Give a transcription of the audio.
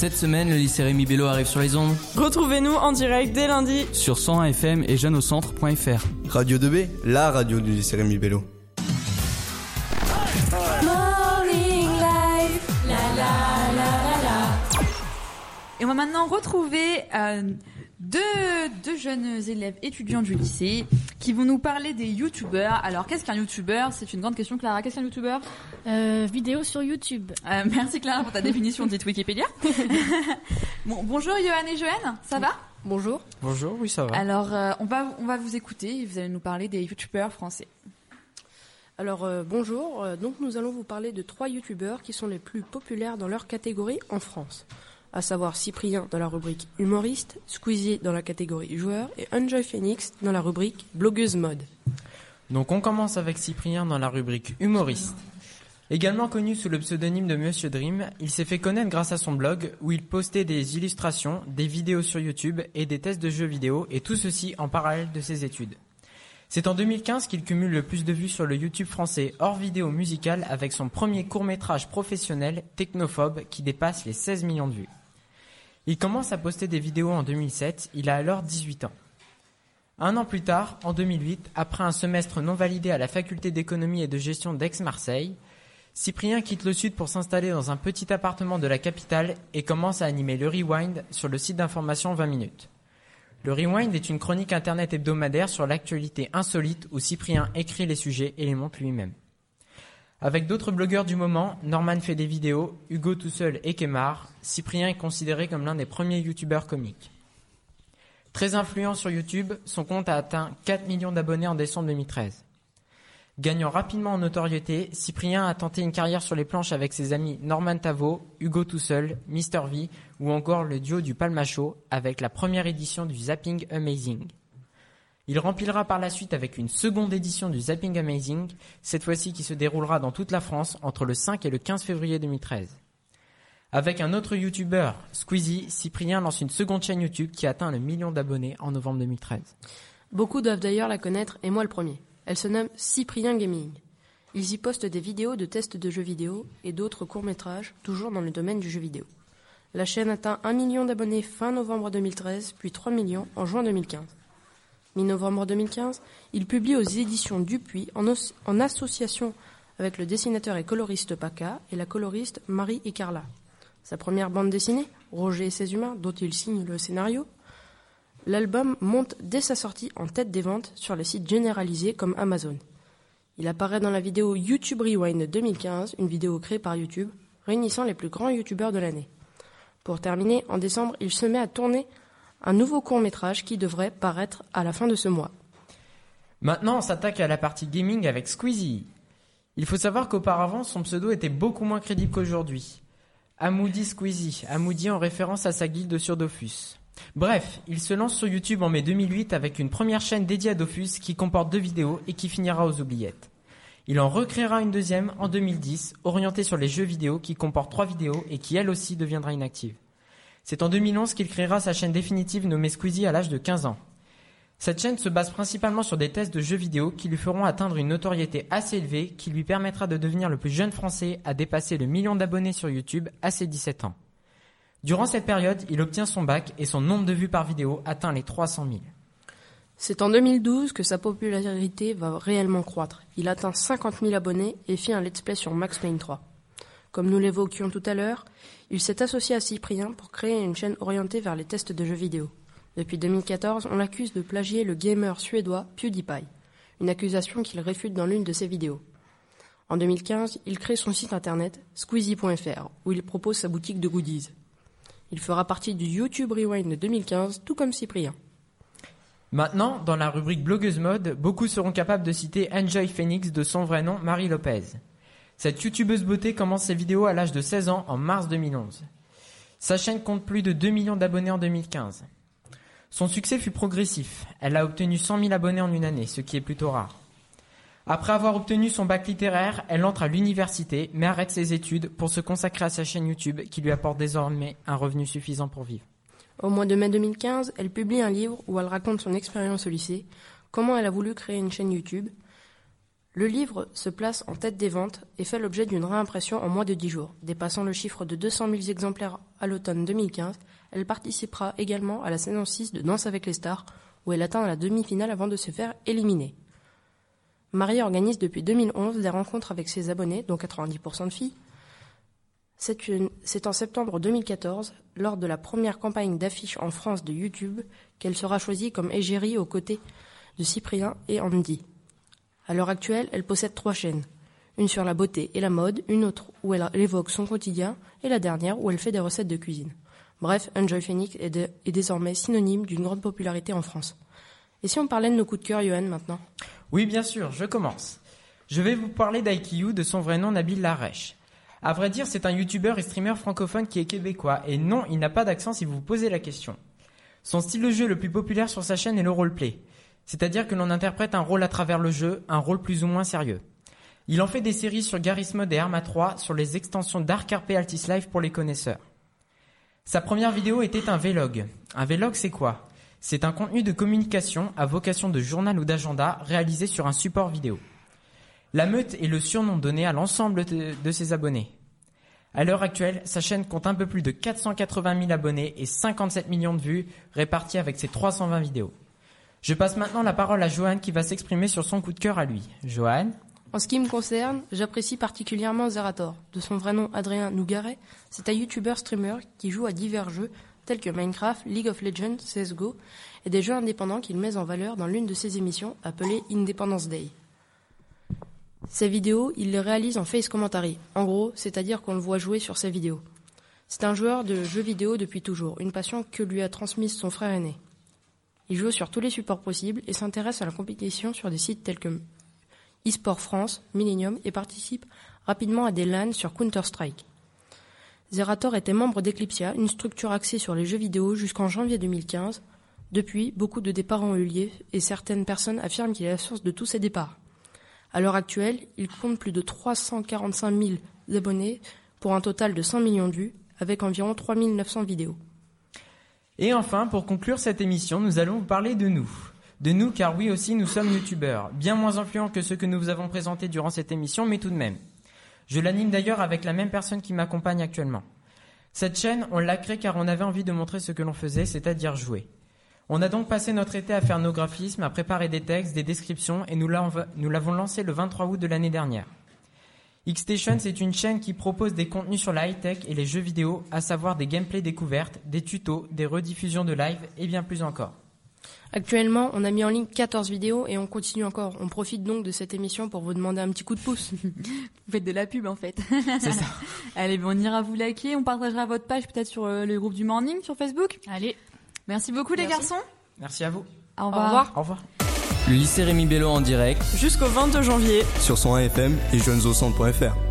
Cette semaine, le lycée Rémi Bello arrive sur les ondes. Retrouvez-nous en direct dès lundi sur 101 FM et jeuneaucentre.fr. Radio 2B, la radio du lycée Rémi Bello. Et on va maintenant retrouver euh, deux, deux jeunes élèves étudiants du lycée qui vont nous parler des youtubeurs. Alors, qu'est-ce qu'un youtubeur? C'est une grande question, Clara. Qu'est-ce qu'un youtubeur? Euh, Vidéo sur YouTube. Euh, merci Clara pour ta définition, de Wikipédia. bon, bonjour Johan et Joanne, ça va? Bonjour. Bonjour, oui ça va. Alors, euh, on, va, on va vous écouter et vous allez nous parler des youtubeurs français. Alors euh, bonjour, Euh, donc nous allons vous parler de trois youtubeurs qui sont les plus populaires dans leur catégorie en France, à savoir Cyprien dans la rubrique humoriste, Squeezie dans la catégorie joueur et Enjoy Phoenix dans la rubrique blogueuse mode. Donc on commence avec Cyprien dans la rubrique humoriste. Également connu sous le pseudonyme de Monsieur Dream, il s'est fait connaître grâce à son blog où il postait des illustrations, des vidéos sur YouTube et des tests de jeux vidéo et tout ceci en parallèle de ses études. C'est en 2015 qu'il cumule le plus de vues sur le YouTube français hors vidéo musicale avec son premier court-métrage professionnel, Technophobe, qui dépasse les 16 millions de vues. Il commence à poster des vidéos en 2007, il a alors 18 ans. Un an plus tard, en 2008, après un semestre non validé à la faculté d'économie et de gestion d'Aix-Marseille, Cyprien quitte le sud pour s'installer dans un petit appartement de la capitale et commence à animer le Rewind sur le site d'information 20 minutes. Le Rewind est une chronique internet hebdomadaire sur l'actualité insolite où Cyprien écrit les sujets et les monte lui-même. Avec d'autres blogueurs du moment, Norman fait des vidéos, Hugo tout seul et Kemar, Cyprien est considéré comme l'un des premiers youtubeurs comiques. Très influent sur YouTube, son compte a atteint 4 millions d'abonnés en décembre 2013. Gagnant rapidement en notoriété, Cyprien a tenté une carrière sur les planches avec ses amis Norman Tavo, Hugo tout seul, Mr V ou encore le duo du Palmacho avec la première édition du Zapping Amazing. Il remplira par la suite avec une seconde édition du Zapping Amazing, cette fois-ci qui se déroulera dans toute la France entre le 5 et le 15 février 2013. Avec un autre youtubeur, Squeezie, Cyprien lance une seconde chaîne YouTube qui atteint le million d'abonnés en novembre 2013. Beaucoup doivent d'ailleurs la connaître et moi le premier. Elle se nomme Cyprien Gaming. Ils y postent des vidéos de tests de jeux vidéo et d'autres courts-métrages, toujours dans le domaine du jeu vidéo. La chaîne atteint 1 million d'abonnés fin novembre 2013, puis 3 millions en juin 2015. Mi-novembre 2015, il publie aux éditions Dupuis en, association avec le dessinateur et coloriste Paca et la coloriste Marie et Carla. Sa première bande dessinée, Roger et ses humains, dont il signe le scénario, L'album monte dès sa sortie en tête des ventes sur les sites généralisés comme Amazon. Il apparaît dans la vidéo YouTube Rewind 2015, une vidéo créée par YouTube, réunissant les plus grands youtubeurs de l'année. Pour terminer, en décembre, il se met à tourner un nouveau court-métrage qui devrait paraître à la fin de ce mois. Maintenant, on s'attaque à la partie gaming avec Squeezie. Il faut savoir qu'auparavant, son pseudo était beaucoup moins crédible qu'aujourd'hui. Amoudi Squeezie, Amoudi en référence à sa guilde sur Dofus. Bref, il se lance sur YouTube en mai 2008 avec une première chaîne dédiée à Dofus qui comporte deux vidéos et qui finira aux oubliettes. Il en recréera une deuxième en 2010, orientée sur les jeux vidéo qui comporte trois vidéos et qui elle aussi deviendra inactive. C'est en 2011 qu'il créera sa chaîne définitive nommée Squeezie à l'âge de 15 ans. Cette chaîne se base principalement sur des tests de jeux vidéo qui lui feront atteindre une notoriété assez élevée qui lui permettra de devenir le plus jeune français à dépasser le million d'abonnés sur YouTube à ses 17 ans. Durant cette période, il obtient son bac et son nombre de vues par vidéo atteint les 300 000. C'est en 2012 que sa popularité va réellement croître. Il atteint 50 000 abonnés et fait un let's play sur Max Payne 3. Comme nous l'évoquions tout à l'heure, il s'est associé à Cyprien pour créer une chaîne orientée vers les tests de jeux vidéo. Depuis 2014, on l'accuse de plagier le gamer suédois PewDiePie, une accusation qu'il réfute dans l'une de ses vidéos. En 2015, il crée son site internet squeezie.fr où il propose sa boutique de goodies. Il fera partie du YouTube Rewind 2015, tout comme Cyprien. Maintenant, dans la rubrique blogueuse mode, beaucoup seront capables de citer Enjoy Phoenix de son vrai nom, Marie Lopez. Cette youtubeuse beauté commence ses vidéos à l'âge de 16 ans en mars 2011. Sa chaîne compte plus de 2 millions d'abonnés en 2015. Son succès fut progressif. Elle a obtenu 100 000 abonnés en une année, ce qui est plutôt rare. Après avoir obtenu son bac littéraire, elle entre à l'université, mais arrête ses études pour se consacrer à sa chaîne YouTube qui lui apporte désormais un revenu suffisant pour vivre. Au mois de mai 2015, elle publie un livre où elle raconte son expérience au lycée, comment elle a voulu créer une chaîne YouTube, Le livre se place en tête des ventes et fait l'objet d'une réimpression en moins de 10 jours. Dépassant le chiffre de 200 000 exemplaires à l'automne 2015, elle participera également à la saison 6 de Danse avec les stars, où elle atteint la demi-finale avant de se faire éliminer. Marie organise depuis 2011 des rencontres avec ses abonnés, dont 90% de filles. C'est en septembre 2014, lors de la première campagne d'affiches en France de YouTube, qu'elle sera choisie comme égérie aux côtés de Cyprien et Andy. À l'heure actuelle, elle possède trois chaînes. Une sur la beauté et la mode, une autre où elle évoque son quotidien, et la dernière où elle fait des recettes de cuisine. Bref, Enjoy Phoenix est, désormais synonyme d'une grande popularité en France. Et si on parlait de nos coups de cœur, Johan, maintenant? Oui, bien sûr, je commence. Je vais vous parler d'IQ, de son vrai nom Nabil Larèche. À vrai dire, c'est un youtubeur et streamer francophone qui est québécois, et non, il n'a pas d'accent si vous vous posez la question. Son style de jeu le plus populaire sur sa chaîne est le roleplay. C'est-à-dire que l'on interprète un rôle à travers le jeu, un rôle plus ou moins sérieux. Il en fait des séries sur Garry's et Arma 3 sur les extensions Dark RP Altis Life pour les connaisseurs. Sa première vidéo était un vlog. Un vlog, c'est quoi? C'est un contenu de communication à vocation de journal ou d'agenda réalisé sur un support vidéo. La meute est le surnom donné à l'ensemble de, ses abonnés. À l'heure actuelle, sa chaîne compte un peu plus de 480 000 abonnés et 57 millions de vues répartis avec ses 320 vidéos. Je passe maintenant la parole à Johan qui va s'exprimer sur son coup de cœur à lui. Johan En ce qui me concerne, j'apprécie particulièrement Zerator. De son vrai nom Adrien Nougaret, c'est un youtubeur streamer qui joue à divers jeux tels que Minecraft, League of Legends, CSGO et des jeux indépendants qu'il met en valeur dans l'une de ses émissions appelée Independence Day. Ses vidéos, il les réalise en face commentary. En gros, c'est-à-dire qu'on le voit jouer sur ses vidéos. C'est un joueur de jeux vidéo depuis toujours, une passion que lui a transmise son frère aîné. Il joue sur tous les supports possibles et s'intéresse à la compétition sur des sites tels que eSport France, Millennium et participe rapidement à des LAN sur Counter-Strike. Zerator était membre d'Eclipsia, une structure axée sur les jeux vidéo jusqu'en janvier 2015. Depuis, beaucoup de départs ont eu lieu et certaines personnes affirment qu'il est la source de tous ces départs. À l'heure actuelle, il compte plus de 345 000 abonnés pour un total de 100 millions de vues avec environ 3 900 vidéos. Et enfin, pour conclure cette émission, nous allons vous parler de nous. De nous, car oui aussi, nous sommes youtubeurs. Bien moins influents que ceux que nous vous avons présentés durant cette émission, mais tout de même. Je l'anime d'ailleurs avec la même personne qui m'accompagne actuellement. Cette chaîne, on l'a créée car on avait envie de montrer ce que l'on faisait, c'est-à-dire jouer. On a donc passé notre été à faire nos graphismes, à préparer des textes, des descriptions, et nous l'avons lancé le 23 août de l'année dernière. Xstation, c'est une chaîne qui propose des contenus sur la high-tech et les jeux vidéo, à savoir des gameplays découvertes, des tutos, des rediffusions de live et bien plus encore. Actuellement, on a mis en ligne 14 vidéos et on continue encore. On profite donc de cette émission pour vous demander un petit coup de pouce. Vous faites de la pub en fait. C'est ça. Allez, bon, on ira vous liker, on partagera votre page peut-être sur euh, le groupe du morning sur Facebook. Allez. Merci beaucoup les garçons. Merci à vous. Au revoir. Au revoir. Le lycée Rémi Bello en direct Jusqu'au 22 janvier. Sur son 1 FM et jeunesaucentre.fr.